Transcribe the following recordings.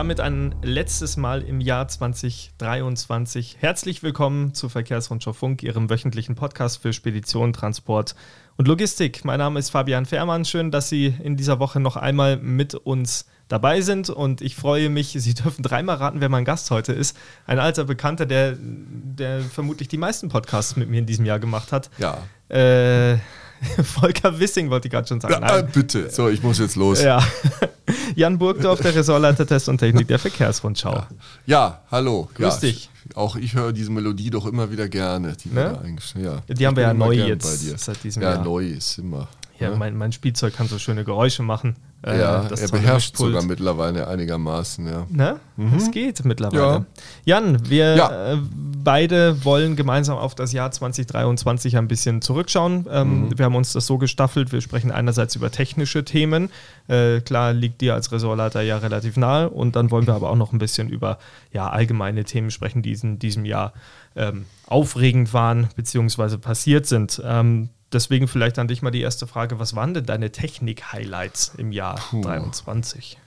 damit ein letztes Mal im Jahr 2023. Herzlich willkommen zu Verkehrsrundschau Funk, Ihrem wöchentlichen Podcast für Spedition, Transport und Logistik. Mein Name ist Fabian Fehrmann. Schön, dass Sie in dieser Woche noch einmal mit uns dabei sind und ich freue mich, Sie dürfen dreimal raten, wer mein Gast heute ist. Ein alter Bekannter, der, der vermutlich die meisten Podcasts mit mir in diesem Jahr gemacht hat. Ja. Äh, Volker Wissing wollte ich gerade schon sagen. Ja, bitte, so, ich muss jetzt los. Ja. Jan Burgdorf, der Ressortleiter Test und Technik der Verkehrsrundschau. Ja, ja hallo. Grüß ja, dich. Auch ich höre diese Melodie doch immer wieder gerne. Die, Ne? wir ja. Die haben wir ja neu jetzt Bei dir. seit diesem ja, Jahr. neu ist immer. Ja, ne? mein, mein Spielzeug kann so schöne Geräusche machen. Äh, ja das er beherrscht sogar mittlerweile einigermaßen, ja. Ne? Es geht mittlerweile. Ja. Jan, wir Ja. äh, beide wollen gemeinsam auf das Jahr 2023 ein bisschen zurückschauen. Ähm, Mhm. Wir haben uns das so gestaffelt. Wir sprechen einerseits über technische Themen. Äh, klar liegt dir als Ressortleiter ja relativ nahe. Und dann wollen wir aber auch noch ein bisschen über ja, allgemeine Themen sprechen, die in diesem Jahr ähm, aufregend waren bzw. passiert sind. Ähm, deswegen vielleicht an dich mal die erste Frage. Was waren denn deine Technik-Highlights im Jahr 2023?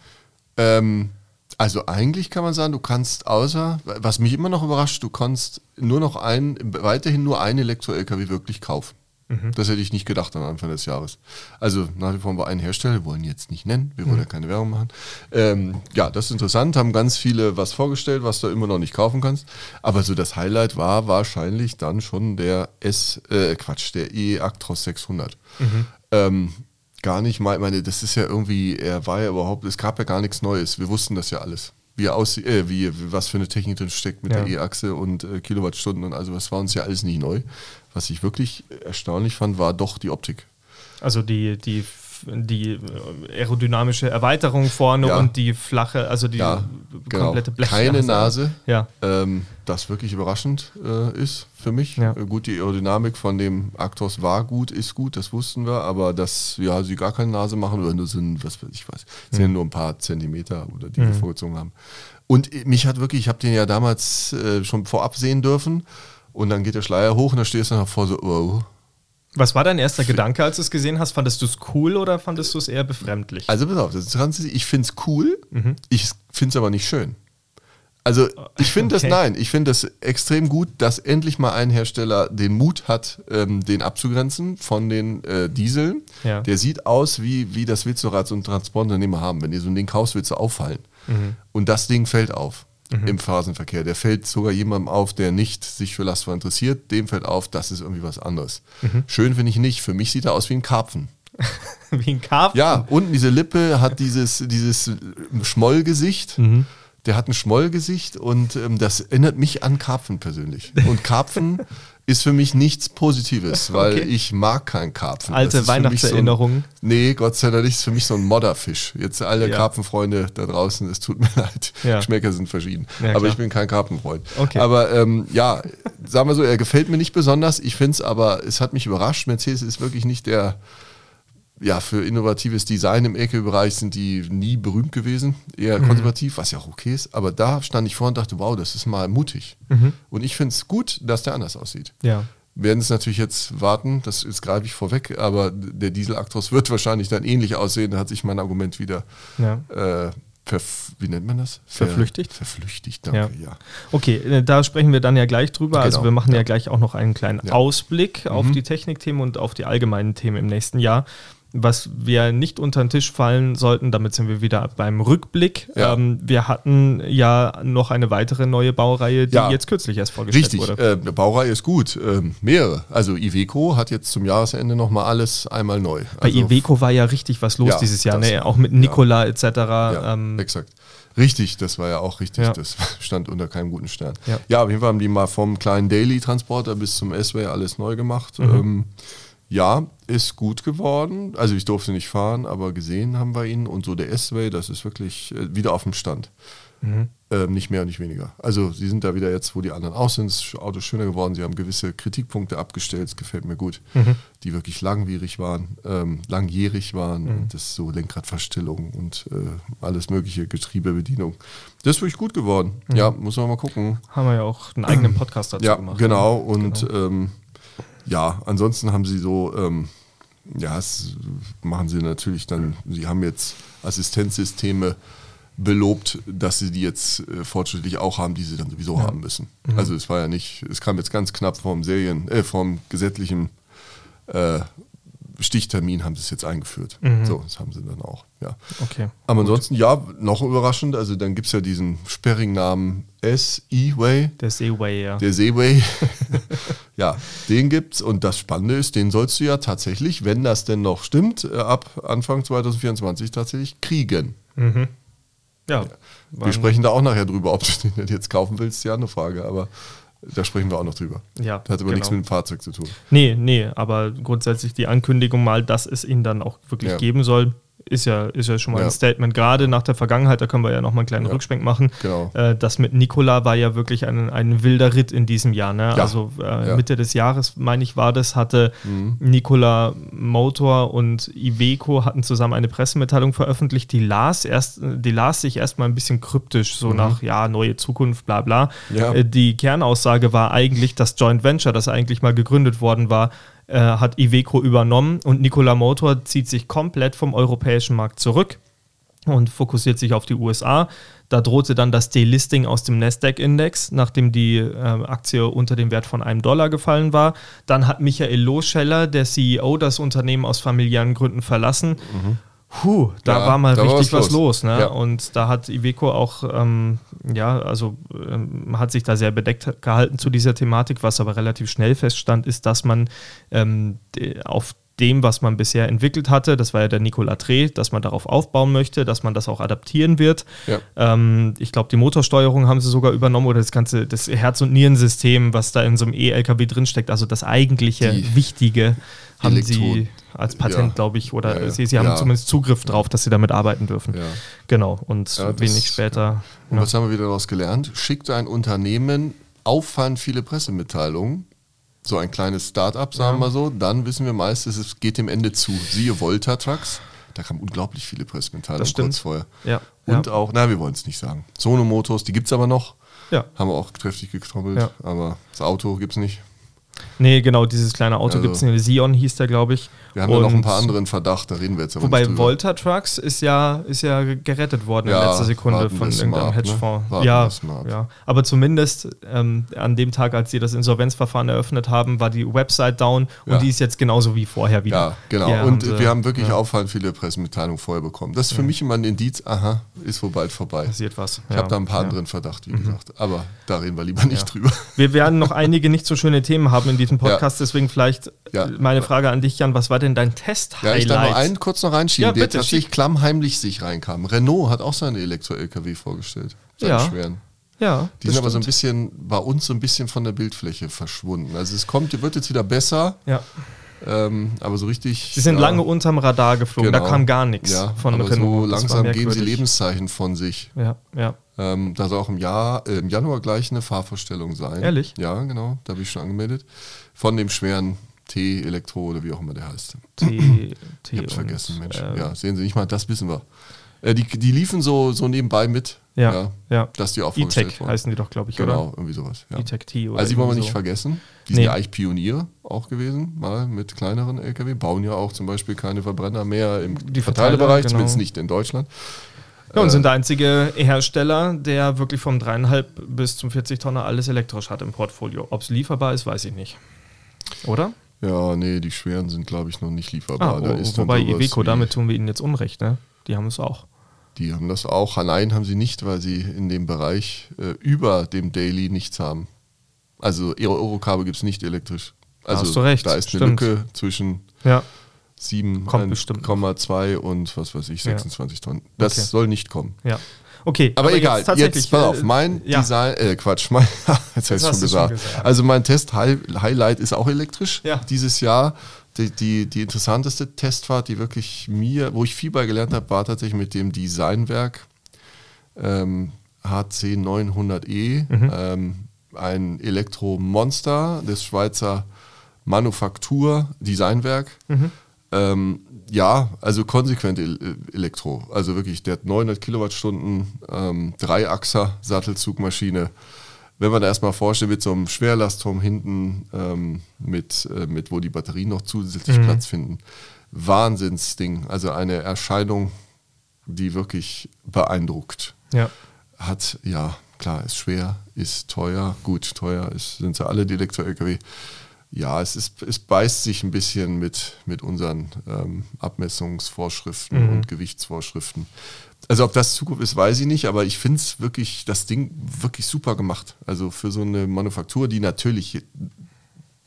Ähm, also eigentlich kann man sagen, du kannst außer, was mich immer noch überrascht, du kannst nur noch ein, weiterhin nur ein Elektro-LKW wirklich kaufen. Das hätte ich nicht gedacht am Anfang des Jahres. Also nach wie vor war ein Hersteller, wir wollen ihn jetzt nicht nennen, wir wollen ja keine Werbung machen. Ähm, ja, das ist interessant, haben ganz viele was vorgestellt, was du immer noch nicht kaufen kannst. Aber so das Highlight war wahrscheinlich dann schon der S, äh, Quatsch, der E-Actros 600. Ähm, gar nicht mal, meine, das ist ja irgendwie, er war ja überhaupt, es gab ja gar nichts Neues. Wir wussten das ja alles. Wie aussieht, äh, wie, wie- was für eine Technik drin steckt mit Ja. der E-Achse und äh, Kilowattstunden und also das war uns ja alles nicht neu. Was ich wirklich erstaunlich fand, war doch die Optik. Also die, die, die äh, aerodynamische Erweiterung vorne Ja. und die flache, also die Ja, genau. komplette Blech. Keine Nase. Ja. Ähm, das wirklich überraschend äh, ist für mich. Ja. Äh, gut, die Aerodynamik von dem Actros war gut, ist gut, das wussten wir, aber dass ja, sie gar keine Nase machen oder nur sind, was weiß ich was, sind ja nur ein paar Zentimeter oder die wir vorgezogen haben. Und äh, mich hat wirklich, ich habe den ja damals äh, schon vorab sehen dürfen und dann geht der Schleier hoch und da stehst du dann vor so, oh. Was war dein erster Gedanke, als du es gesehen hast? Fandest du es cool oder fandest du es eher befremdlich? Also pass auf, das Ganze, ich finde es cool, Mhm. ich finde es aber nicht schön. Also ich finde Okay. das, nein, ich finde das extrem gut, dass endlich mal ein Hersteller den Mut hat, ähm, den abzugrenzen von den äh, Dieseln. Ja. Der sieht aus, wie, wie das willst du so ein Transportunternehmer haben. Wenn du so ein Ding kaufst, willst du auffallen. Mhm. Und das Ding fällt auf im Phasenverkehr. Der fällt sogar jemandem auf, der nicht sich für Lastwagen interessiert. Dem fällt auf, das ist irgendwie was anderes. Mhm. Schön finde ich nicht. Für mich sieht er aus wie ein Karpfen. Wie ein Karpfen? Ja, unten diese Lippe hat dieses, dieses Schmollgesicht. Mhm. Der hat ein Schmollgesicht und ähm, das erinnert mich an Karpfen persönlich. Und Karpfen ist für mich nichts Positives, weil Okay. ich mag keinen Karpfen. Alte Weihnachtserinnerungen. So ein, nee, Gott sei Dank nicht. ist für mich so ein Modderfisch. Jetzt alle Ja. Karpfenfreunde da draußen, es tut mir leid. Ja. Geschmäcker sind verschieden. Ja, aber ich bin kein Karpfenfreund. Okay. Aber ähm, ja, sagen wir so, er gefällt mir nicht besonders. Ich finde es aber, es hat mich überrascht. Mercedes ist wirklich nicht der ja, für innovatives Design im LKW-Bereich sind die nie berühmt gewesen, eher Mhm. konservativ, was ja auch okay ist. Aber da stand ich vor und dachte, wow, das ist mal mutig. Mhm. Und ich finde es gut, dass der anders aussieht. Ja. Wir werden es natürlich jetzt warten, das ist greife ich vorweg, aber der Diesel Actros wird wahrscheinlich dann ähnlich aussehen. Da hat sich mein Argument wieder, ja. äh, verf wie nennt man das? Ver- Verflüchtigt? Verflüchtigt, danke, ja. Okay, äh, da sprechen wir dann ja gleich drüber. Also Genau, wir machen ja. ja. gleich auch noch einen kleinen Ja. Ausblick auf Mhm. die Technikthemen und auf die allgemeinen Themen im nächsten Jahr. Was wir nicht unter den Tisch fallen sollten, damit sind wir wieder beim Rückblick. Ja. Ähm, wir hatten ja noch eine weitere neue Baureihe, die Ja. jetzt kürzlich erst vorgestellt Richtig, wurde. äh, die Baureihe ist gut, ähm, mehrere. Also Iveco hat jetzt zum Jahresende nochmal alles einmal neu. Bei also, Iveco war ja richtig was los Ja, dieses Jahr, ne? auch mit. Nikola etc. Ja, ähm, exakt. Richtig, das war ja auch richtig. Ja. Das stand unter keinem guten Stern. Ja. Ja, auf jeden Fall haben die mal vom kleinen Daily-Transporter bis zum S-Way alles neu gemacht. Mhm. Ähm, ja, ist gut geworden. Also ich durfte nicht fahren, aber gesehen haben wir ihn. Und so der S-Way, das ist wirklich äh, wieder auf dem Stand. Mhm. Ähm, nicht mehr und nicht weniger. Also sie sind da wieder jetzt, wo die anderen aus sind. Das Auto ist schöner geworden. Sie haben gewisse Kritikpunkte abgestellt. Das gefällt mir gut. Mhm. Die wirklich langwierig waren, ähm, langjährig waren. Und das so Lenkradverstellung und äh, alles mögliche, Getriebebedienung. Das ist wirklich gut geworden. Ja, muss man mal gucken. haben wir ja auch einen eigenen Podcast dazu Ja, gemacht. genau. Und Ähm, ja, ansonsten haben sie so, ähm, ja, es machen sie natürlich dann, sie haben jetzt Assistenzsysteme belobt, dass sie die jetzt äh, fortschrittlich auch haben, die sie dann sowieso ja. haben müssen. Mhm. Also es war ja nicht, es kam jetzt ganz knapp vom Serien, äh, vom gesetzlichen äh, Stichtermin haben sie es jetzt eingeführt. Mhm. So, das haben sie dann auch. Ja. Okay. Aber Gut. ansonsten, ja, noch überraschend, also dann gibt es ja diesen sperrigen Namen S-E-Way. Der Seaway, ja. Der Seaway. ja, den gibt's und das Spannende ist, den sollst du ja tatsächlich, wenn das denn noch stimmt, äh, ab Anfang 2024 tatsächlich kriegen. Mhm. Ja. Wir sprechen da auch nachher drüber, ob du den jetzt kaufen willst, ist ja eine Frage, aber da sprechen wir auch noch drüber. Ja, das hat aber genau. nichts mit dem Fahrzeug zu tun. Nee, nee, aber grundsätzlich die Ankündigung mal, dass es ihn dann auch wirklich ja. geben soll, ist ja, ist ja schon mal ja. ein Statement, gerade nach der Vergangenheit, da können wir ja nochmal einen kleinen ja. Rückschwenk machen. Genau. Äh, das mit Nikola war ja wirklich ein, ein wilder Ritt in diesem Jahr. Ne? Ja. Also äh, Mitte des Jahres, meine ich, war das, hatte mhm. Nikola Motor und Iveco hatten zusammen eine Pressemitteilung veröffentlicht, die las erst, die las sich erstmal ein bisschen kryptisch, so mhm. nach, ja, neue Zukunft, bla bla. Äh, die Kernaussage war eigentlich, das Joint Venture, das eigentlich mal gegründet worden war, äh, hat Iveco übernommen und Nikola Motor zieht sich komplett vom europäischen Markt zurück und fokussiert sich auf die USA. Da drohte dann das Delisting aus dem Nasdaq-Index, nachdem die äh, Aktie unter dem Wert von einem Dollar gefallen war. Dann hat Michael Loscheller, der CEO, das Unternehmen aus familiären Gründen verlassen. Mhm. Puh, da ja, war mal richtig was, was los. ne? Ja. Und da hat Iveco auch, ähm, ja, also ähm, hat sich da sehr bedeckt gehalten zu dieser Thematik. Was aber relativ schnell feststand, ist, dass man ähm, auf dem, was man bisher entwickelt hatte, das war ja der Nikola Tre, dass man darauf aufbauen möchte, dass man das auch adaptieren wird. Ja. Ähm, ich glaube, die Motorsteuerung haben sie sogar übernommen oder das ganze das Herz- und Nierensystem, was da in so einem E-LKW drinsteckt, also das eigentliche die Wichtige haben Elektro sie als Patent, ja. glaube ich, oder ja, ja. sie, sie haben zumindest Zugriff drauf, dass sie damit arbeiten dürfen. Genau, und wenig später. Und was haben wir wieder daraus gelernt? Schickt ein Unternehmen auffallend viele Pressemitteilungen, so ein kleines Start-up, sagen wir so, dann wissen wir meistens, es geht dem Ende zu. Siehe Volta Trucks, da kamen unglaublich viele Pressemitteilungen kurz vorher. Ja. Und auch, na, wir wollen es nicht sagen. Sono Motors, die gibt es aber noch. Ja. Haben wir auch kräftig getrommelt, aber das Auto gibt es nicht. Nee, genau, dieses kleine Auto also, gibt es nicht. Sion hieß der, glaube ich. Wir haben ja noch ein paar andere in Verdacht, da reden wir jetzt aber Wobei nicht Volta Trucks ist ja, ist ja gerettet worden ja, in letzter Sekunde von irgendeinem ab, Hedgefonds. Ne? Ja, ja, aber zumindest ähm, an dem Tag, als sie das Insolvenzverfahren eröffnet haben, war die Website down und ja. die ist jetzt genauso wie vorher wieder. Ja, genau. Ja, und haben wir haben wirklich auffallend viele Pressemitteilungen vorher bekommen. Das ist für mich immer ein Indiz, aha, ist wohl bald vorbei. Passiert was. Ich habe da ein paar andere in Verdacht, wie mhm. gesagt. Aber da reden wir lieber nicht drüber. Wir werden noch einige nicht so schöne Themen haben in diesem Podcast, deswegen vielleicht meine Frage an dich, Jan, was war denn dein Test? Ja, ich darf noch einen kurz noch reinschieben, ja, der tatsächlich klammheimlich sich reinkam. Renault hat auch seine Elektro-LKW vorgestellt. Seine ja. schweren. Ja, die sind aber so ein bisschen bei uns so ein bisschen von der Bildfläche verschwunden. Also es kommt, wird jetzt wieder besser. Ja. Ähm, aber so richtig. Sie sind ja, lange unterm Radar geflogen, genau, da kam gar nichts ja, von aber Renault. So langsam geben sie Lebenszeichen von sich. Ja, ja. Ähm, da soll auch im, Jahr, äh, im Januar gleich eine Fahrvorstellung sein. Ehrlich? Ja, genau, da bin ich schon angemeldet. Von dem schweren T-Elektro oder wie auch immer der heißt. T, T ich hab's vergessen, Mensch. Ähm, ja, sehen Sie nicht mal, das wissen wir. Äh, die, die liefen so, so nebenbei mit. Ja, ja. ja. Dass die auch E-Tech heißen die doch, glaube ich, genau, oder? Irgendwie sowas. Ja. E-Tech T oder Also die wollen wir nicht so. vergessen. Die nee. sind ja eigentlich Pionier auch gewesen, mal mit kleineren LKW. Bauen ja auch zum Beispiel keine Verbrenner mehr im die Verteilerbereich, genau. zumindest nicht in Deutschland. Ja, und äh, sind der einzige Hersteller, der wirklich vom 3,5 bis zum 40 Tonner alles elektrisch hat im Portfolio. Ob es lieferbar ist, weiß ich nicht. Oder? Ja, nee, die schweren sind, glaube ich, noch nicht lieferbar. Ah, da ist wobei Iveco, damit tun wir ihnen jetzt Unrecht, ne? Die haben es auch. Die haben das auch. Allein haben sie nicht, weil sie in dem Bereich äh, über dem Daily nichts haben. Also ihre Eurokabel gibt es nicht elektrisch. Also da hast du recht. Da ist Stimmt. eine Lücke zwischen ja. 7,2 und was weiß ich, 26 ja. Tonnen. Das okay. soll nicht kommen. Ja. Okay, aber, aber egal, jetzt, jetzt pass auf, mein äh, ja. Design, äh, Quatsch, mein, jetzt habe ich schon gesagt. schon gesagt. Also mein Test-Highlight ist auch elektrisch ja. dieses Jahr. Die, die, die, interessanteste Testfahrt, die wirklich mir, wo ich viel bei gelernt habe, war tatsächlich mit dem Designwerk ähm, HC 900E, mhm. ähm, ein Elektromonster des Schweizer Manufaktur Designwerk. Mhm. Ähm, ja, also konsequent Elektro. Also wirklich, der hat 900 Kilowattstunden, ähm, Dreiachser Sattelzugmaschine. Wenn man da erstmal vorstellt, mit so einem Schwerlastturm hinten, ähm, mit, äh, mit, wo die Batterien noch zusätzlich mhm. Platz finden. Wahnsinnsding. Also eine Erscheinung, die wirklich beeindruckt. Ja. Hat, ja, klar, ist schwer, ist teuer. Gut, teuer ist, sind sie alle, die Elektro-LKW. Ja, es, ist, es beißt sich ein bisschen mit, mit unseren ähm, Abmessungsvorschriften Mhm. und Gewichtsvorschriften. Also ob das Zukunft ist, weiß ich nicht, aber ich finde es wirklich, das Ding wirklich super gemacht. Also für so eine Manufaktur, die natürlich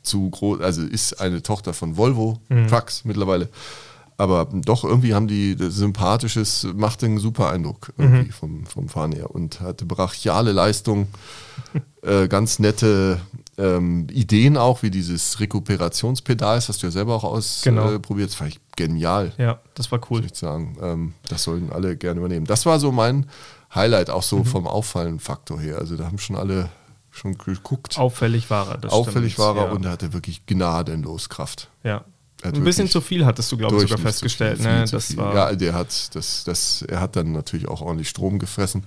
zu groß, also ist eine Tochter von Volvo Mhm. Trucks mittlerweile. Aber doch irgendwie haben die sympathisches, macht einen super Eindruck Mhm. irgendwie vom, vom Fahren her und hatte brachiale Leistung, äh, ganz nette ähm, Ideen auch, wie dieses Rekuperationspedal, das hast du ja selber auch Genau. ausprobiert, das fand ich genial Ja, das war cool. muss ich sagen. Ähm, das sollten alle gerne übernehmen. Das war so mein Highlight, auch Mhm. so vom Auffallen-Faktor her. Also da haben schon alle schon geguckt. Auffällig war er. Das Auffällig stimmt, war er ja. und er hatte wirklich gnadenlos Kraft. Ja. Ein bisschen zu viel hattest du, glaube ich, sogar festgestellt. viel, ne? Das war, ja, der hat das, das, er hat dann natürlich auch ordentlich Strom gefressen.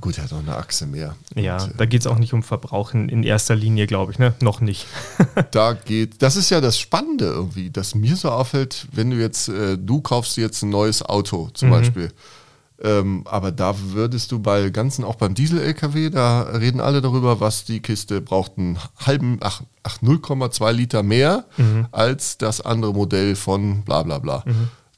Gut, er hat auch eine Achse mehr. Mhm. ja, Und, äh, da geht es auch nicht um Verbrauch in, in erster Linie, glaube ich. Ne? Noch nicht. da geht, das ist ja das Spannende irgendwie, dass mir so auffällt, wenn du jetzt, äh, du kaufst jetzt ein neues Auto zum Mhm. Beispiel, ähm, aber da würdest du bei ganzen, auch beim Diesel-LKW, da reden alle darüber, was die Kiste braucht, einen halben, ach, ach 0,2 Liter mehr Mhm. als das andere Modell von bla bla bla.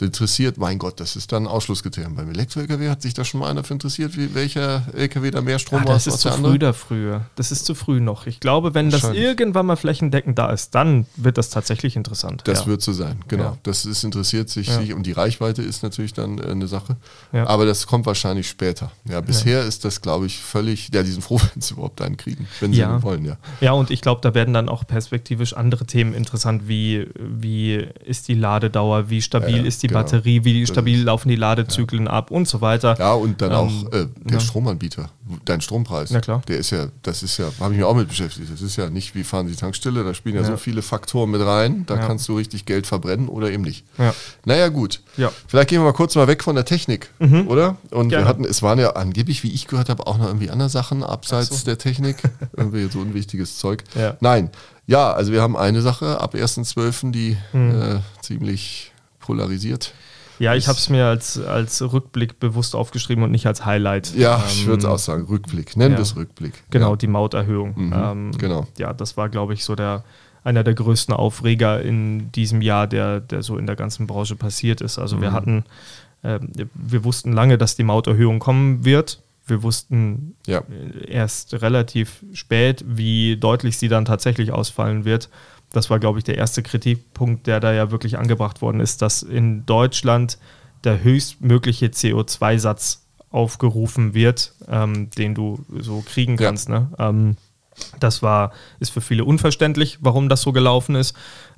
Interessiert, mein Gott, das ist dann ein Ausschlusskriterium. Beim Elektro-LKW hat sich da schon mal einer für interessiert, wie, welcher LKW da mehr Strom Ah, braucht das ist zu früh andere? dafür. Das ist zu früh noch. Ich glaube, wenn das irgendwann mal flächendeckend da ist, dann wird das tatsächlich interessant. Das ja. wird so sein, genau. Ja. Das ist interessiert sich, Ja. sich und die Reichweite ist natürlich dann äh, eine Sache. Ja. Aber das kommt wahrscheinlich später. Ja, bisher ist das, glaube ich, völlig, ja, die sind froh, wenn sie überhaupt einen kriegen, wenn sie Ja. ihn wollen, ja. Ja, und ich glaube, da werden dann auch perspektivisch andere Themen interessant, wie, wie ist die Ladedauer, wie stabil Ja, ja, ist die. Batterie, wie stabil laufen die Ladezyklen ab und so weiter. Ja, und dann Ähm, auch äh, der ja. Stromanbieter, dein Strompreis. Na klar. Der ist ja, das ist ja, habe ich mich auch mit beschäftigt. Das ist ja nicht wie fahren Sie Tankstelle, da spielen ja, Ja. so viele Faktoren mit rein, da Ja. kannst du richtig Geld verbrennen oder eben nicht. Ja. Naja, gut. Ja. Vielleicht gehen wir mal kurz mal weg von der Technik, oder? Und Gerne. wir hatten, es waren ja angeblich, wie ich gehört habe, auch noch irgendwie andere Sachen abseits so. der Technik. irgendwie so unwichtiges Zeug. Ja. Nein. Ja, also wir haben eine Sache ab 1.12., die Mhm. äh, ziemlich polarisiert. Ja, ich habe es mir als, als Rückblick bewusst aufgeschrieben und nicht als Highlight. Ja, ich würde es Ähm, auch sagen, Rückblick. Nennen ja. wir es Rückblick. Genau, Ja. die Mauterhöhung. Mhm, ähm, genau. Ja, das war, glaube ich, so der einer der größten Aufreger in diesem Jahr, der, der so in der ganzen Branche passiert ist. Also wir Mhm. hatten, ähm, wir wussten lange, dass die Mauterhöhung kommen wird. Wir wussten Ja. äh, erst relativ spät, wie deutlich sie dann tatsächlich ausfallen wird. Das war, glaube ich, der erste Kritikpunkt, der da ja wirklich angebracht worden ist, dass in Deutschland der höchstmögliche CO2-Satz aufgerufen wird, ähm, den du so kriegen Ja. kannst. Ne? Ähm, das war, ist für viele unverständlich, warum das so gelaufen ist.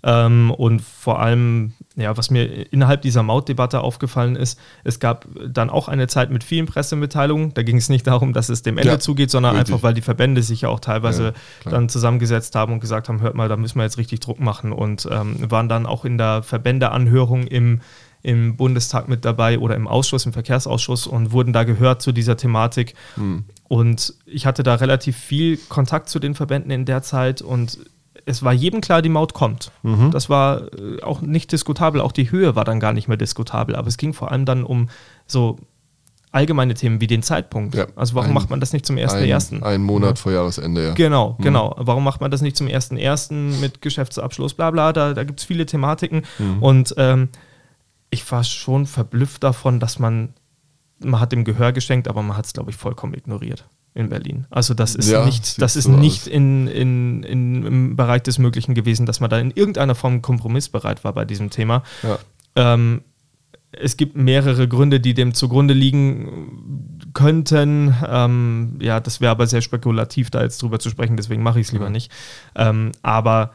Ähm, und vor allem, ja, was mir innerhalb dieser Mautdebatte aufgefallen ist, es gab dann auch eine Zeit mit vielen Pressemitteilungen. Da ging es nicht darum, dass es dem Ende Ja, zugeht, sondern richtig. einfach, weil die Verbände sich ja auch teilweise Ja, dann zusammengesetzt haben und gesagt haben, hört mal, da müssen wir jetzt richtig Druck machen und ähm, waren dann auch in der Verbändeanhörung im, im Bundestag mit dabei oder im Ausschuss, im Verkehrsausschuss und wurden da gehört zu dieser Thematik. Hm. Und ich hatte da relativ viel Kontakt zu den Verbänden in der Zeit und es war jedem klar, die Maut kommt. Mhm. Das war äh, auch nicht diskutabel, auch die Höhe war dann gar nicht mehr diskutabel, aber es ging vor allem dann um so allgemeine Themen wie den Zeitpunkt. Ja, also warum ein- macht man das nicht zum Ein, 1.1.? ein Monat vor Jahresende, ja. Genau, Mhm. genau. Warum macht man das nicht zum 1.1. mit Geschäftsabschluss, bla bla, da, da gibt es viele Thematiken. Mhm. Und ähm, ich war schon verblüfft davon, dass man, man hat dem Gehör geschenkt, aber man hat es, glaube ich, vollkommen ignoriert in Berlin. Also das ist Ja, nicht, das ist so nicht aus. in, in, in, im Bereich des Möglichen gewesen, dass man da in irgendeiner Form kompromissbereit war bei diesem Thema. Ja. Ähm, es gibt mehrere Gründe, die dem zugrunde liegen könnten. Ähm, ja, das wäre aber sehr spekulativ, da jetzt drüber zu sprechen, deswegen mache ich es lieber Mhm. nicht. Ähm, aber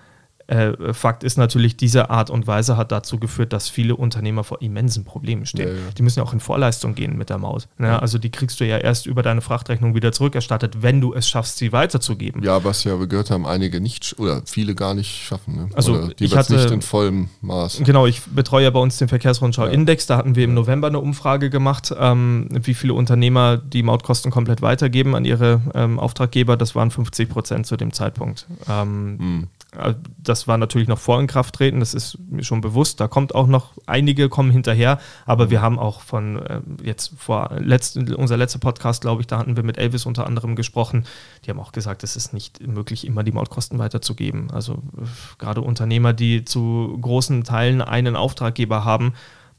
äh, Fakt ist natürlich, diese Art und Weise hat dazu geführt, dass viele Unternehmer vor immensen Problemen stehen. Ja, ja. Die müssen ja auch in Vorleistung gehen mit der Maut. Ne? Also die kriegst du ja erst über deine Frachtrechnung wieder zurückerstattet, wenn du es schaffst, sie weiterzugeben. Ja, was ja wir gehört haben, einige nicht oder viele gar nicht schaffen. Ne? Also, oder ich jeweils hatte- nicht in vollem Maß. Genau, ich betreue ja bei uns den Verkehrsrundschau-Index. Da hatten wir im November eine Umfrage gemacht, ähm, wie viele Unternehmer die Mautkosten komplett weitergeben an ihre ähm, Auftraggeber. Das waren 50 Prozent zu dem Zeitpunkt. Ähm, Hm. Äh, das war natürlich noch vor Inkrafttreten, das ist mir schon bewusst. Da kommt auch noch, einige kommen hinterher, aber wir haben auch von äh, jetzt vor letzt, unser letzter Podcast, glaube ich, da hatten wir mit Elvis unter anderem gesprochen. Die haben auch gesagt, es ist nicht möglich, immer die Mautkosten weiterzugeben. Also äh, gerade Unternehmer, die zu großen Teilen einen Auftraggeber haben,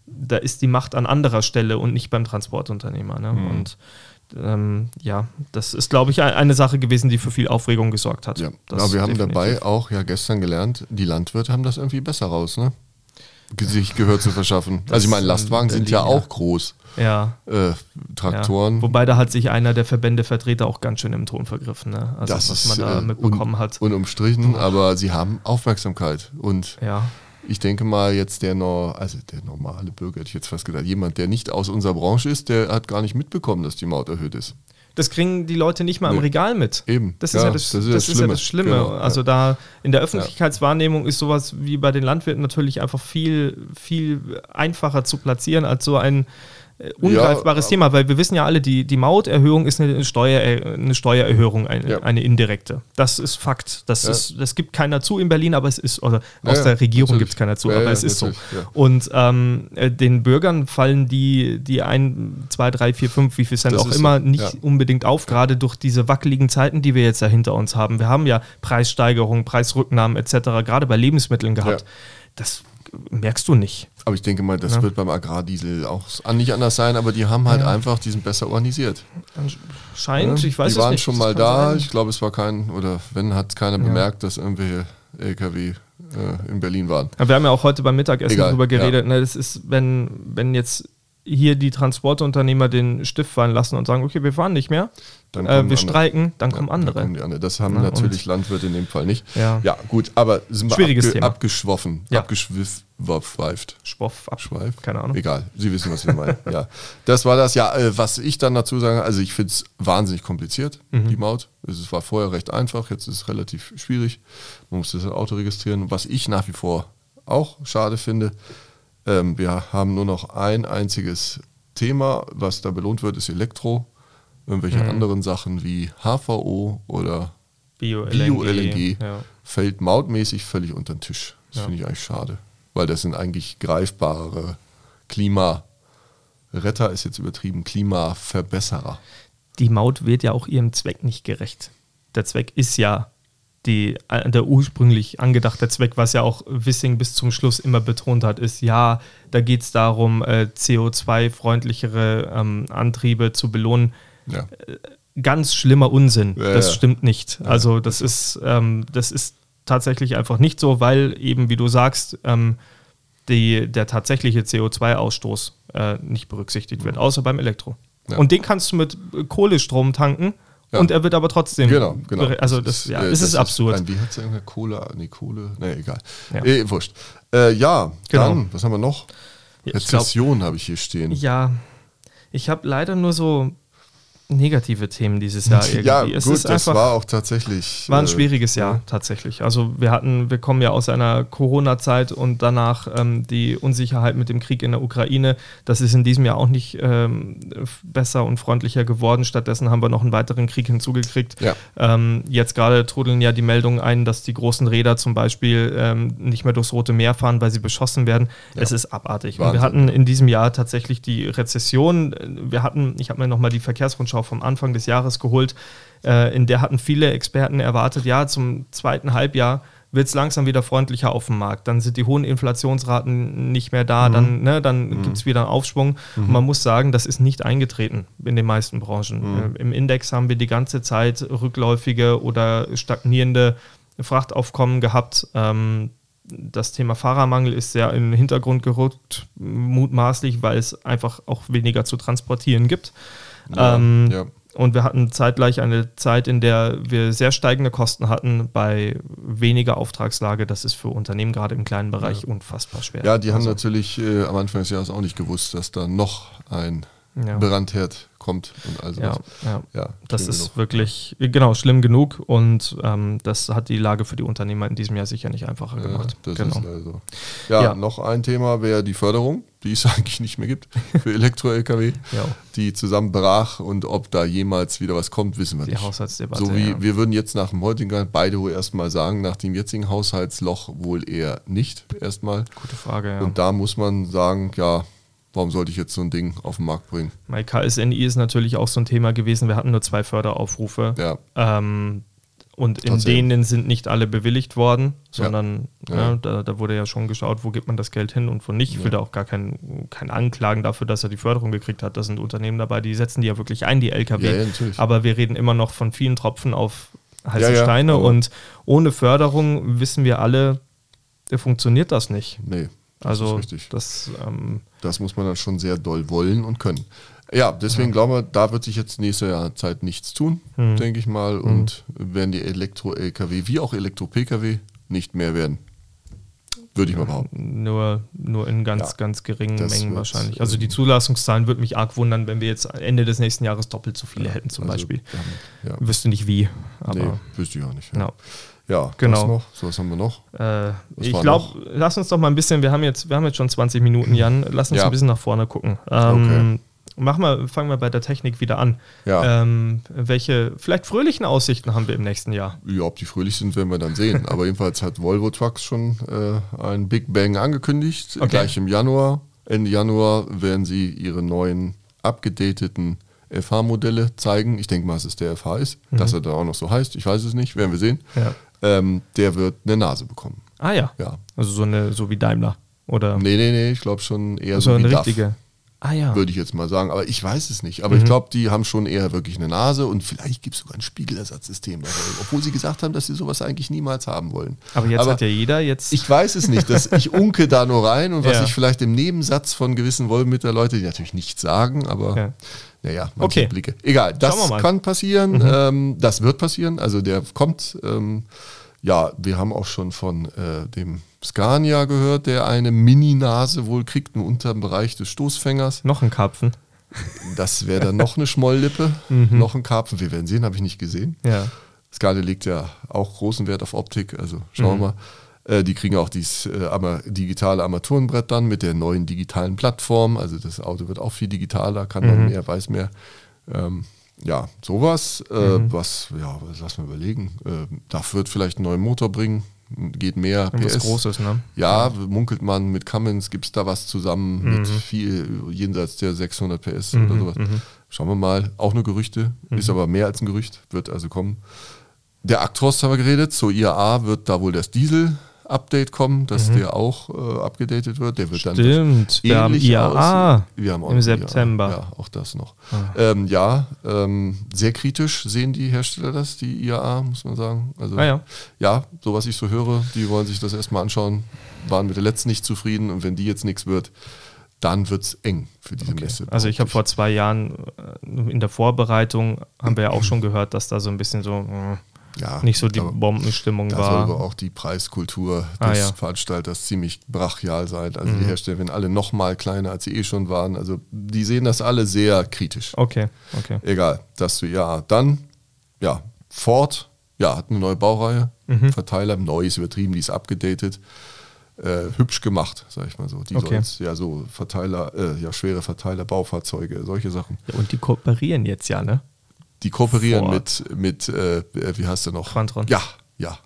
da ist die Macht an anderer Stelle und nicht beim Transportunternehmer. Ne? Mhm. Und ähm, ja, das ist, glaube ich, eine Sache gewesen, die für viel Aufregung gesorgt hat. Ja, aber wir haben dabei auch ja gestern gelernt, die Landwirte haben das irgendwie besser raus, ne? Sich Gehör zu verschaffen. Das also ich meine, Lastwagen sind ja auch groß. Ja. Äh, Traktoren. Ja. Wobei da hat sich einer der Verbändevertreter auch ganz schön im Ton vergriffen, ne? Also das was man da äh, mitbekommen un, hat. Unumstritten, aber sie haben Aufmerksamkeit und ja ich denke mal, jetzt der, no also der normale Bürger, hätte ich jetzt fast gesagt, jemand, der nicht aus unserer Branche ist, der hat gar nicht mitbekommen, dass die Maut erhöht ist. Das kriegen die Leute nicht mal nee. im Regal mit. Eben. Das ist ja, ja das, das, ist das, ist ja das Schlimme. Genau, also da in der Öffentlichkeitswahrnehmung ist sowas wie bei den Landwirten natürlich einfach viel, viel einfacher zu platzieren als so ein ungreifbares ja, Thema, weil wir wissen ja alle, die, die Mauterhöhung ist eine, Steuer, eine Steuererhöhung, eine, ja. eine indirekte. Das ist Fakt. Das, ja. ist, das gibt keiner zu in Berlin, aber es ist, oder aus der Regierung gibt es keiner zu, aber es ist so. Und ähm, äh, den Bürgern fallen die, die ein, zwei, drei, vier, fünf, wie viel Cent das auch immer, so. nicht unbedingt auf, gerade durch diese wackeligen Zeiten, die wir jetzt da hinter uns haben. Wir haben ja Preissteigerungen, Preisrücknahmen etc., gerade bei Lebensmitteln gehabt. Das merkst du nicht. Aber ich denke mal, das ja. wird beim Agrardiesel auch nicht anders sein, aber die haben halt ja. einfach, die sind besser organisiert. Scheint, ja, ich weiß es nicht. Die waren schon mal da, sein. ich glaube, es war kein, oder wenn, hat keiner bemerkt, dass irgendwelche LKW äh, in Berlin waren. wir haben ja auch heute beim Mittagessen Egal, darüber geredet, ne, das ist, wenn, wenn jetzt hier die Transportunternehmer den Stift fallen lassen und sagen, okay, wir fahren nicht mehr, äh, wir andere. streiken, dann kommen andere. Dann kommen das haben ja, natürlich Landwirte in dem Fall nicht. Ja, ja gut, aber sind Schwieriges wir abge Thema. abgeschwoffen, ja. abgeschweift. Schwoff, abschweif, keine Ahnung. Egal, Sie wissen, was ich meine. ja, das war das. Ja, äh, was ich dann dazu sage, also ich finde es wahnsinnig kompliziert, mhm. die Maut. Es war vorher recht einfach, jetzt ist es relativ schwierig. Man muss das Auto registrieren. Was ich nach wie vor auch schade finde, ähm, wir haben nur noch ein einziges Thema, was da belohnt wird, ist Elektro. Irgendwelche mhm. anderen Sachen wie HVO oder Bio-LNG Bio ja. fällt mautmäßig völlig unter den Tisch. Das ja. finde ich eigentlich schade, weil das sind eigentlich greifbare Klimaretter, ist jetzt übertrieben, Klimaverbesserer. Die Maut wird ja auch ihrem Zweck nicht gerecht. Der Zweck ist ja die, äh, der ursprünglich angedachte Zweck, was ja auch Wissing bis zum Schluss immer betont hat, ist, ja, da geht es darum, äh, CO2-freundlichere ähm, Antriebe zu belohnen. Ja. Ganz schlimmer Unsinn. Ja, das stimmt nicht. Also das ist, ähm, das ist tatsächlich einfach nicht so, weil eben, wie du sagst, ähm, die, der tatsächliche CO2-Ausstoß äh, nicht berücksichtigt wird, außer beim Elektro. Und den kannst du mit Kohlestrom tanken ja. Und er wird aber trotzdem. Genau, genau. Also das, ja, äh, das, ist absurd. Ein, wie hat es ja Kohle? Nee, Kohle. Nee, egal. Ja, eh, wurscht. Äh, ja genau. dann, was haben wir noch? Rezession habe ich hier stehen. Ja, ich habe leider nur so negative Themen dieses Jahr irgendwie. Ja, es gut, das war auch tatsächlich. War ein äh, schwieriges Jahr, ja. tatsächlich. Also wir hatten, wir kommen ja aus einer Corona-Zeit und danach ähm, die Unsicherheit mit dem Krieg in der Ukraine. Das ist in diesem Jahr auch nicht ähm, besser und freundlicher geworden. Stattdessen haben wir noch einen weiteren Krieg hinzugekriegt. Ja. Ähm, jetzt gerade trudeln ja die Meldungen ein, dass die großen Räder zum Beispiel ähm, nicht mehr durchs Rote Meer fahren, weil sie beschossen werden. Ja. Es ist abartig. Wahnsinn. Und wir hatten in diesem Jahr tatsächlich die Rezession. Wir hatten, ich habe mir nochmal die Verkehrsrundschau vom Anfang des Jahres geholt. Äh, in der hatten viele Experten erwartet, ja, zum zweiten Halbjahr wird es langsam wieder freundlicher auf dem Markt. Dann sind die hohen Inflationsraten nicht mehr da, mhm. dann, ne, dann mhm. gibt es wieder einen Aufschwung. Mhm. Und man muss sagen, das ist nicht eingetreten in den meisten Branchen. Mhm. Äh, Im Index haben wir die ganze Zeit rückläufige oder stagnierende Frachtaufkommen gehabt. Ähm, das Thema Fahrermangel ist sehr in den Hintergrund gerückt, mutmaßlich, weil es einfach auch weniger zu transportieren gibt. Ja, ähm, ja. Und wir hatten zeitgleich eine Zeit, in der wir sehr steigende Kosten hatten bei weniger Auftragslage. Das ist für Unternehmen gerade im kleinen Bereich ja. unfassbar schwer. Ja, die also. haben natürlich äh, am Anfang des Jahres auch nicht gewusst, dass da noch ein ja. Brandherd kommt und also ja, ja, ja. das ist genug. wirklich genau schlimm genug und ähm, das hat die Lage für die Unternehmer in diesem Jahr sicher nicht einfacher ja, gemacht. genau. Also. Ja, ja, noch ein Thema wäre die Förderung, die es eigentlich nicht mehr gibt für Elektro-LKW, die zusammenbrach und ob da jemals wieder was kommt, wissen wir die nicht. Die Haushaltsdebatte. So wie wir würden jetzt nach dem heutigen beide wohl erstmal sagen, nach dem jetzigen Haushaltsloch wohl eher nicht erstmal. Gute Frage, ja. Und da muss man sagen, ja, warum sollte ich jetzt so ein Ding auf den Markt bringen? Mein KSNI ist natürlich auch so ein Thema gewesen. Wir hatten nur zwei Förderaufrufe. Ja. Ähm, und in denen sind nicht alle bewilligt worden, sondern ja. Ja, da, da, wurde ja schon geschaut, wo gibt man das Geld hin und wo nicht. Ich will da auch gar keinen kein Anklagen dafür, dass er die Förderung gekriegt hat. Da sind Unternehmen dabei, die setzen die ja wirklich ein, die LKW. Aber wir reden immer noch von vielen Tropfen auf heiße Steine und ohne Förderung wissen wir alle, funktioniert das nicht. Nee. Also das, das, ähm, das muss man dann schon sehr doll wollen und können. Ja, deswegen ja. glauben wir, da wird sich jetzt nächste Jahr Zeit nichts tun, hm. denke ich mal. Hm. Und werden die Elektro-Lkw wie auch Elektro-Pkw nicht mehr werden. Würde ich mal behaupten. Nur, nur in ganz, ja, ganz geringen Mengen wahrscheinlich. Also die Zulassungszahlen würde mich arg wundern, wenn wir jetzt Ende des nächsten Jahres doppelt so viele ja, hätten zum also, Beispiel. Ja. Wüsste nicht wie. Aber nee, wüsste ich auch nicht. Ja. Ja, genau. noch? So, was haben wir noch? Äh, ich glaube, lass uns doch mal ein bisschen, wir haben jetzt, wir haben jetzt schon 20 Minuten, Jan, lass uns ja. ein bisschen nach vorne gucken. Ähm, okay. Mach mal, fangen wir bei der Technik wieder an. Ja. Ähm, welche vielleicht fröhlichen Aussichten haben wir im nächsten Jahr? Ja, ob die fröhlich sind, werden wir dann sehen. Aber jedenfalls hat Volvo Trucks schon äh, ein Big Bang angekündigt. Okay. Gleich im Januar. Ende Januar werden sie ihre neuen abgedateten FH-Modelle zeigen. Ich denke mal, dass es der FH ist. Mhm. Dass er da auch noch so heißt, ich weiß es nicht, werden wir sehen. Ja ähm, der wird eine Nase bekommen. Ah ja. ja. Also so eine, so wie Daimler. Oder? Nee, nee, nee, ich glaube schon eher also so eine wie richtige. DAF, ah ja. Würde ich jetzt mal sagen. Aber ich weiß es nicht. Aber mhm. ich glaube, die haben schon eher wirklich eine Nase und vielleicht gibt es sogar ein Spiegelersatzsystem Obwohl sie gesagt haben, dass sie sowas eigentlich niemals haben wollen. Aber jetzt Aber hat ja jeder jetzt. Ich weiß es nicht. Dass ich unke da nur rein und was ja. ich vielleicht im Nebensatz von gewissen Wollmitter-Leute, die natürlich nichts sagen, aber. Ja. Naja, manche okay. Blicke. Egal, das kann passieren. Mhm. Ähm, das wird passieren. Also der kommt. Ähm, ja, wir haben auch schon von äh, dem Scania gehört, der eine Mini-Nase wohl kriegt, nur unter dem Bereich des Stoßfängers. Noch ein Karpfen. Das wäre dann noch eine Schmolllippe, mhm. noch ein Karpfen. Wir werden sehen, habe ich nicht gesehen. Ja. Scania legt ja auch großen Wert auf Optik, also schauen wir mhm. mal. Äh, die kriegen auch dieses äh, digitale Armaturenbrett dann mit der neuen digitalen Plattform. Also das Auto wird auch viel digitaler, kann mhm. noch mehr, weiß mehr. Ähm, ja, sowas, äh, mhm. was, ja, was lass mal überlegen. Äh, DAF wird vielleicht einen neuen Motor bringen, geht mehr PS. Großes, ne? Ja, munkelt man mit Cummins, gibt es da was zusammen mhm. mit viel, jenseits der 600 PS mhm. oder sowas. Mhm. Schauen wir mal, auch nur Gerüchte, mhm. ist aber mehr als ein Gerücht, wird also kommen. Der Actros haben wir geredet, zur IAA wird da wohl das Diesel Update kommen, dass mhm. der auch äh, abgedatet wird. Der wird Stimmt, dann wir haben IAA wir haben auch im September. IAA. Ja, auch das noch. Ah. Ähm, ja, ähm, sehr kritisch sehen die Hersteller das, die IAA, muss man sagen. Also, ah, ja. ja, so was ich so höre, die wollen sich das erstmal anschauen, waren mit der letzten nicht zufrieden und wenn die jetzt nichts wird, dann wird es eng für diese okay. Messe. Also ich habe vor zwei Jahren äh, in der Vorbereitung, haben wir ja auch schon gehört, dass da so ein bisschen so... Mh, ja, nicht so die Bombenstimmung da war. Da soll aber auch die Preiskultur ah, des ja. Veranstalters ziemlich brachial sein. Also mhm. die Hersteller werden alle noch mal kleiner, als sie eh schon waren. Also die sehen das alle sehr kritisch. Okay, okay. Egal, das du ja. Dann, ja, Ford, ja, hat eine neue Baureihe. Mhm. Verteiler, neu ist übertrieben, die ist abgedatet. Äh, hübsch gemacht, sag ich mal so. Die okay. ja so Verteiler, äh, ja, schwere Verteiler, Baufahrzeuge, solche Sachen. Ja, und die kooperieren jetzt ja, ne? Die kooperieren Ford. mit, mit äh, wie heißt der noch? Quantron. Ja, ja.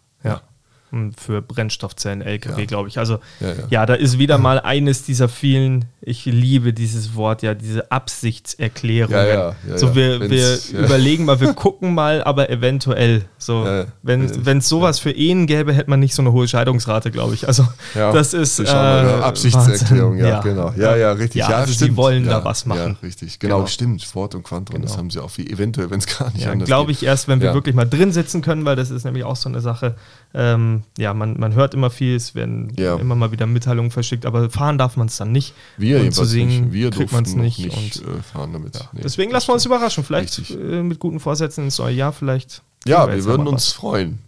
Ja für Brennstoffzellen, LKW, ja. glaube ich. Also ja, ja. ja, da ist wieder mal eines dieser vielen, ich liebe dieses Wort, ja, diese Absichtserklärungen. so, wir, wir überlegen mal, wir gucken mal, aber eventuell. So, wenn es sowas für Ehen gäbe, hätte man nicht so eine hohe Scheidungsrate, glaube ich. Also das ist äh, Absichtserklärung, ja, genau. Ja, ja, richtig. Ja, also sie wollen da was machen. Ja, richtig. Genau, genau, stimmt. Ford und Quantron, genau. das haben sie auch wie eventuell, wenn es gar nicht anders Glaube ich erst, wenn wir wirklich mal drin sitzen können, weil das ist nämlich auch so eine Sache. Ähm, ja, man, man hört immer viel, es werden ja. immer mal wieder Mitteilungen verschickt, aber fahren darf man es dann nicht. Wir und zu singen. Wir kriegt man es nicht. nicht und, äh, fahren damit. Ja. Nee, Deswegen lassen wir uns überraschen. Vielleicht äh, mit guten Vorsätzen ins neue Jahr, vielleicht. Ja, wir, wir würden uns freuen.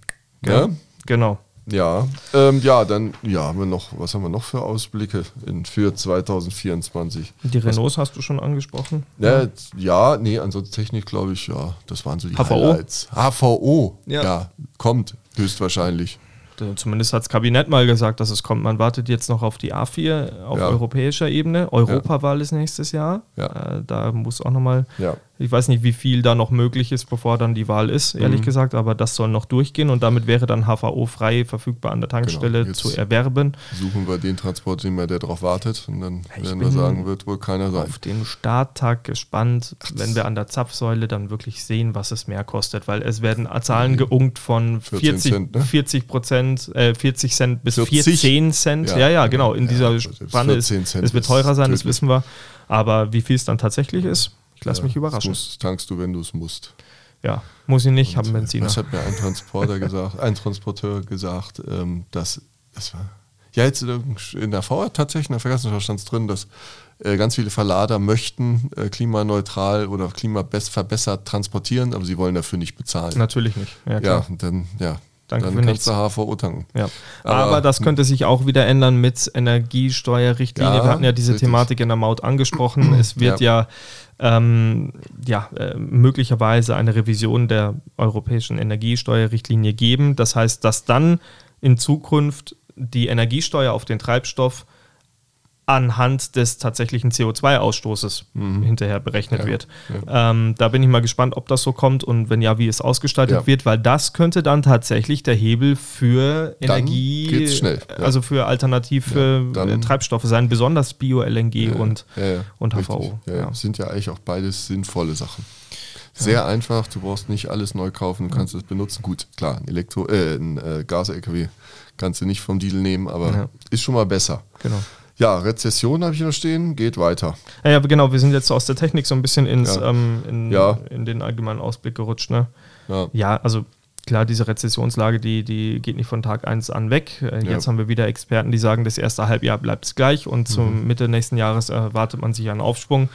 Ja, genau. Ja, ähm, ja, dann ja, haben wir noch, was haben wir noch für Ausblicke in, für 2024? Die Renaults hast du schon angesprochen. Ja, ja, nee, ansonsten Technik glaube ich, ja, das waren so die HVO? Highlights. HVO, Ja. ja. kommt höchstwahrscheinlich. Äh, Zumindest hat das Kabinett mal gesagt, dass es kommt. Man wartet jetzt noch auf die A4 auf Ja. europäischer Ebene. Europawahl ist nächstes Jahr. Ja. Äh, da muss auch nochmal, Ja. Ich weiß nicht, wie viel da noch möglich ist, bevor dann die Wahl ist, ehrlich Mhm. gesagt, aber das soll noch durchgehen und damit wäre dann HVO frei verfügbar an der Tankstelle Genau, zu erwerben. Suchen wir den Transportnehmer, der darauf wartet und dann Ich werden wir sagen, wird wohl keiner sein. Auf den Starttag gespannt, wenn wir an der Zapfsäule dann wirklich sehen, was es mehr kostet, weil es werden Zahlen geunkt von 14 40, Cent, ne? 40 Prozent, äh, 40 Cent bis 40? 14 Cent. Ja, Ja, ja, genau. In ja, dieser also Spanne ist, 14 Cent es wird teurer sein, das tödlich. wissen wir. Aber wie viel es dann tatsächlich ist, ich lasse Ja, mich das überraschen. Musst, tankst du, wenn du es musst. Ja, muss ich nicht, haben Und, äh, Benziner. Was hat mir ein Transporter gesagt, ein Transporteur gesagt, ähm, dass das war ja jetzt in der VR tatsächlich in der Vergasenschau stand es drin, dass äh, ganz viele Verlader möchten äh, klimaneutral oder klimabest verbessert transportieren, aber sie wollen dafür nicht bezahlen. Natürlich nicht. Ja, ja, klar. und dann ja, Danke dann für kannst nichts. du HVO tanken. Ja. Aber- Aber, das könnte sich auch wieder ändern mit Energiesteuerrichtlinie. Ja, Wir hatten ja diese richtig. Thematik in der Maut angesprochen. Es wird ja, ähm, ja äh, möglicherweise eine Revision der europäischen Energiesteuerrichtlinie geben. Das heißt, dass dann in Zukunft die Energiesteuer auf den Treibstoff anhand des tatsächlichen CO2-Ausstoßes hinterher berechnet Mhm. Ja, wird. Ähm, da bin ich mal gespannt, ob das so kommt und wenn ja, wie es ausgestaltet Ja. wird, weil das könnte dann tatsächlich der Hebel für Energie, schnell, ja. also für alternative Ja, Treibstoffe sein, besonders Bio-LNG und, Ja, ja, und. HVO. Ja, Ja. ja. Sind ja eigentlich auch beides sinnvolle Sachen. Sehr einfach, du brauchst nicht alles neu kaufen, du kannst es benutzen. Gut, klar, ein Elektro, äh, ein äh, Gas-LKW kannst du nicht vom Deal nehmen, aber Ja. ist schon mal besser. Genau. Ja, Rezession habe ich noch stehen, geht weiter. Ja, ja, genau, wir sind jetzt so aus der Technik so ein bisschen ins, Ja. ähm, in, Ja. in den allgemeinen Ausblick gerutscht. Ne? Ja, Ja, also klar, diese Rezessionslage, die, die geht nicht von Tag 1 an weg. Äh. Jetzt haben wir wieder Experten, die sagen, das erste Halbjahr bleibt es gleich und Mhm. zum Mitte nächsten Jahres erwartet man sich einen Aufschwung.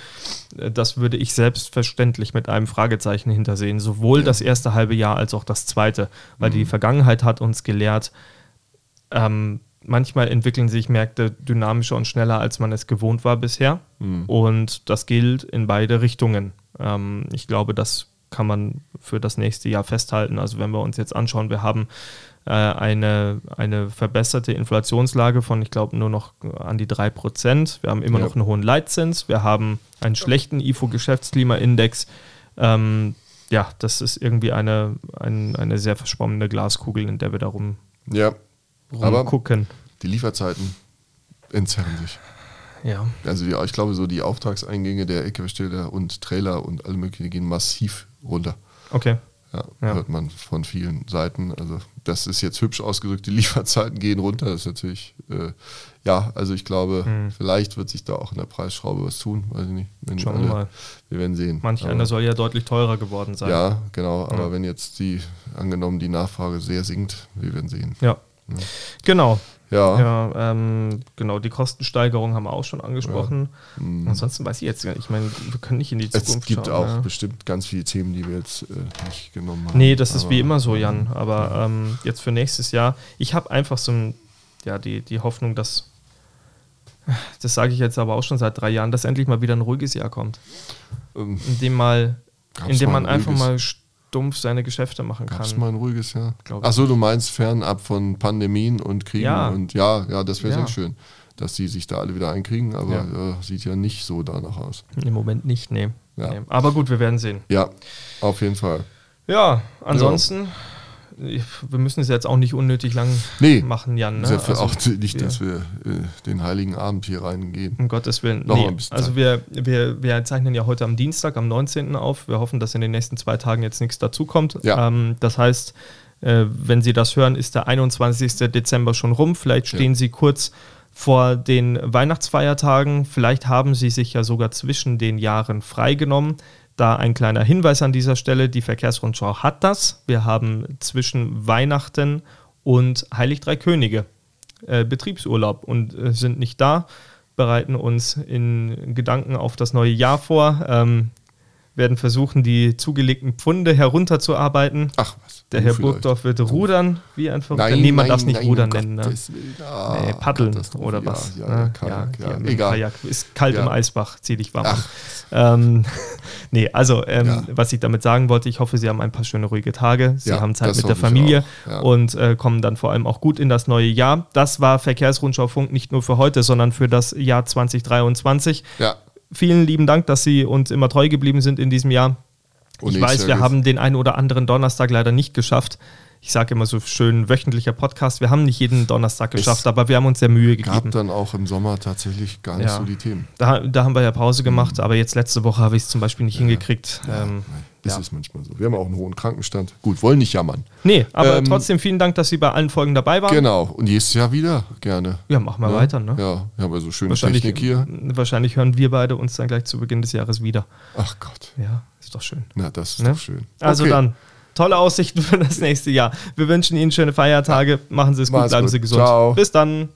Äh, Das würde ich selbstverständlich mit einem Fragezeichen hintersehen. Sowohl das erste halbe Jahr als auch das zweite. Weil Mhm. die Vergangenheit hat uns gelehrt, ähm, manchmal entwickeln sich Märkte dynamischer und schneller, als man es gewohnt war bisher. Mhm. Und das gilt in beide Richtungen. Ähm, ich glaube, das kann man für das nächste Jahr festhalten. Also wenn wir uns jetzt anschauen, wir haben äh, eine, eine verbesserte Inflationslage von, ich glaube, nur noch an die 3%. Wir haben immer Ja. noch einen hohen Leitzins. Wir haben einen schlechten IFO-Geschäftsklimaindex. Ähm, ja, das ist irgendwie eine, ein, eine sehr verschwommene Glaskugel, in der wir da rum, ja. aber rumgucken. die Lieferzeiten entzerren sich. Ja. Also die, ich glaube, so die Auftragseingänge der LKW-Steller und Trailer und alle möglichen gehen massiv runter. Okay. Ja, Ja. hört man von vielen Seiten. Also das ist jetzt hübsch ausgedrückt, die Lieferzeiten gehen runter. Das ist natürlich, äh, ja, also ich glaube, Mhm. vielleicht wird sich da auch in der Preisschraube was tun, weiß ich nicht. Wenn Schauen wir mal. Wir werden sehen. Manch Aber- einer soll ja deutlich teurer geworden sein. Ja, genau, aber Ja. wenn jetzt die, angenommen, die Nachfrage sehr sinkt, wir werden sehen. Ja. Genau. Ja, Ja, ähm, genau, die Kostensteigerung haben wir auch schon angesprochen. Mhm. Ansonsten weiß ich jetzt, gar nicht, ich meine, wir können nicht in die es Zukunft gibt schauen. auch ja. bestimmt ganz viele Themen, die wir jetzt äh, nicht genommen haben. Nee, das ist Aber- wie immer so, Jan. Aber ähm, jetzt für nächstes Jahr, ich habe einfach so ein, ja, die, die Hoffnung, dass, das sage ich jetzt aber auch schon seit drei Jahren, dass endlich mal wieder ein ruhiges Jahr kommt. Ähm, In dem mal, Gab's in dem man ein einfach mal stumpf seine Geschäfte machen kann. mal ein ruhiges Jahr? Achso, du meinst fernab von Pandemien und Kriegen Ja. und ja, ja, das wäre Ja. sehr schön, dass die sich da alle wieder einkriegen, aber äh, sieht ja nicht so danach aus. Im Moment nicht, nee. Ja. nee. Aber gut, wir werden sehen. Ja, auf jeden Fall. Ja, ansonsten, wir müssen es jetzt auch nicht unnötig lang Nee, machen, Jan. Ne? Also, auch nicht, dass wir äh, den heiligen Abend hier reingehen. Um Gottes Willen. Noch Nee, ein bisschen also wir, wir, wir zeichnen ja heute am Dienstag, am 19. auf. Wir hoffen, dass in den nächsten zwei Tagen jetzt nichts dazukommt. Ja. Ähm, das heißt, äh, wenn Sie das hören, ist der 21. Dezember schon rum. Vielleicht stehen Ja. Sie kurz vor den Weihnachtsfeiertagen. Vielleicht haben Sie sich ja sogar zwischen den Jahren freigenommen. Da ein kleiner Hinweis an dieser Stelle, die Verkehrsrundschau hat das. Wir haben zwischen Weihnachten und Heilig Drei Könige äh, Betriebsurlaub und äh, sind nicht da, bereiten uns in Gedanken auf das neue Jahr vor. Ähm, werden versuchen, die zugelegten Pfunde herunterzuarbeiten. Ach was. Der Herr Burgdorf wird rudern, wie ein Verrückter. Nee, man darf es nicht nein, rudern nennen. Ne? Ah, nee, paddeln oder was. Ja, ja, Kajak, ja, ja, egal. Kajak. Ist kalt im Eisbach, zieh dich warm. Ähm, nee, also, ähm, was ich damit sagen wollte, ich hoffe, Sie haben ein paar schöne, ruhige Tage. Sie haben Zeit mit der Familie und äh, kommen dann vor allem auch gut in das neue Jahr. Das war Verkehrsrundschau Funk nicht nur für heute, sondern für das Jahr 2023. Ja. Vielen lieben Dank, dass Sie uns immer treu geblieben sind in diesem Jahr. Und ich weiß, wir haben den einen oder anderen Donnerstag leider nicht geschafft. Ich sage immer so schön wöchentlicher Podcast. Wir haben nicht jeden Donnerstag geschafft, es aber wir haben uns sehr Mühe gegeben. gab dann auch im Sommer tatsächlich gar nicht ja. so die Themen. Da, da, haben wir ja Pause gemacht, mhm. aber jetzt letzte Woche habe ich es zum Beispiel nicht ja. hingekriegt. Ja. Ähm, das ist manchmal so. Wir haben auch einen hohen Krankenstand. Gut, wollen nicht jammern. Nee, aber ähm, trotzdem vielen Dank, dass Sie bei allen Folgen dabei waren. Genau, und nächstes Jahr wieder gerne. Ja, machen wir weiter. Ne? Ja, wir haben ja so schöne Technik hier. Wahrscheinlich hören wir beide uns dann gleich zu Beginn des Jahres wieder. Ach Gott. Ja, ist doch schön. Na, das ist ne? doch schön. Also okay. dann, tolle Aussichten für das nächste Jahr. Wir wünschen Ihnen schöne Feiertage. Machen Sie es gut, bleiben gut. Sie gesund. Ciao. Bis dann.